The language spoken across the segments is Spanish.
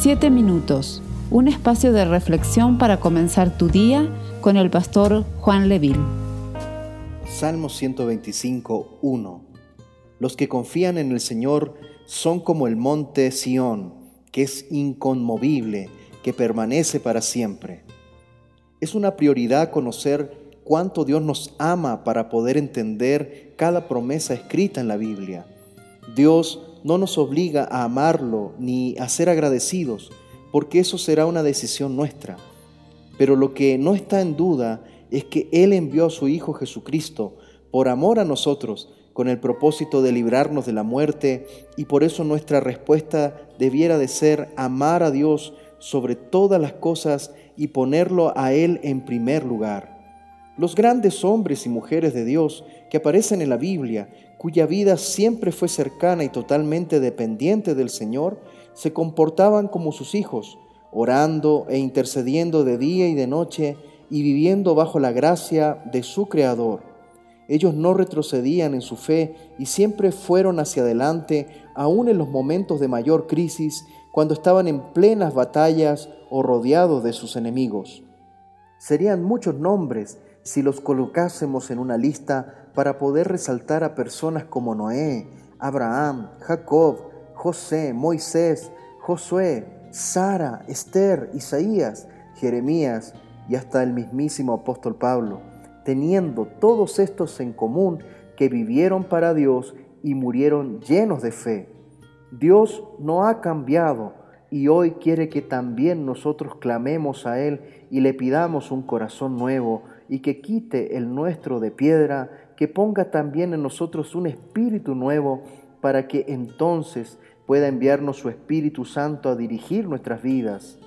Siete minutos, un espacio de reflexión para comenzar tu día con el pastor Juan Leville. Salmo 125, 1. Los que confían en el Señor son como el monte Sión, que es inconmovible, que permanece para siempre. Es una prioridad conocer cuánto Dios nos ama para poder entender cada promesa escrita en la Biblia. Dios no nos obliga a amarlo ni a ser agradecidos, porque eso será una decisión nuestra. Pero lo que no está en duda es que Él envió a su Hijo Jesucristo por amor a nosotros, con el propósito de librarnos de la muerte, y por eso nuestra respuesta debiera de ser amar a Dios sobre todas las cosas y ponerlo a Él en primer lugar. Los grandes hombres y mujeres de Dios que aparecen en la Biblia, cuya vida siempre fue cercana y totalmente dependiente del Señor, se comportaban como sus hijos, orando e intercediendo de día y de noche y viviendo bajo la gracia de su Creador. Ellos no retrocedían en su fe y siempre fueron hacia adelante, aun en los momentos de mayor crisis, cuando estaban en plenas batallas o rodeados de sus enemigos. Serían muchos nombres si los colocásemos en una lista para poder resaltar a personas como Noé, Abraham, Jacob, José, Moisés, Josué, Sara, Esther, Isaías, Jeremías y hasta el mismísimo apóstol Pablo, teniendo todos estos en común que vivieron para Dios y murieron llenos de fe. Dios no ha cambiado y hoy quiere que también nosotros clamemos a Él y le pidamos un corazón nuevo y que quite el nuestro de piedra, que ponga también en nosotros un espíritu nuevo para que entonces pueda enviarnos su Espíritu Santo a dirigir nuestras vidas.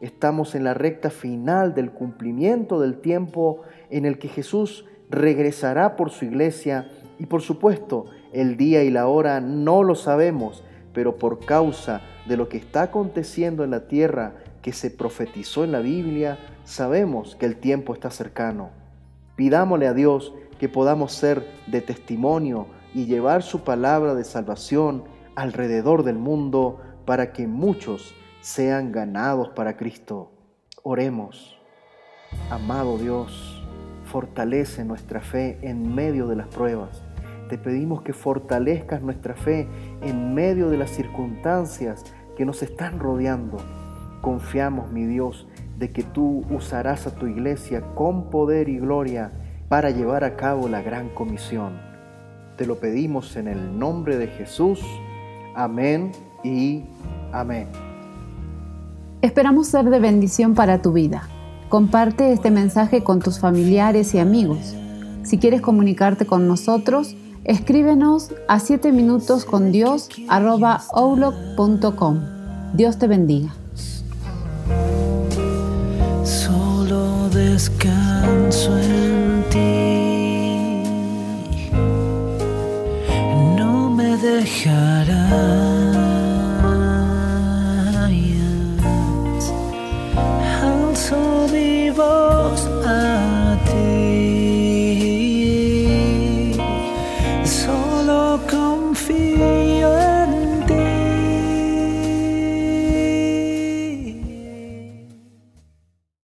Estamos en la recta final del cumplimiento del tiempo en el que Jesús regresará por su iglesia y por supuesto el día y la hora no lo sabemos, pero por causa de lo que está aconteciendo en la tierra que se profetizó en la Biblia, sabemos que el tiempo está cercano. Pidámosle a Dios que podamos ser de testimonio y llevar su palabra de salvación alrededor del mundo para que muchos sean ganados para Cristo. Oremos. Amado Dios, fortalece nuestra fe en medio de las pruebas. Te pedimos que fortalezcas nuestra fe en medio de las circunstancias que nos están rodeando. Confiamos, mi Dios, de que tú usarás a tu iglesia con poder y gloria para llevar a cabo la gran comisión. Te lo pedimos en el nombre de Jesús. Amén y amén. Esperamos ser de bendición para tu vida. Comparte este mensaje con tus familiares y amigos. Si quieres comunicarte con nosotros, escríbenos a 7 minutos con Dios Dios te bendiga. descanso en ti. No me dejarás. Alzo mi voz. A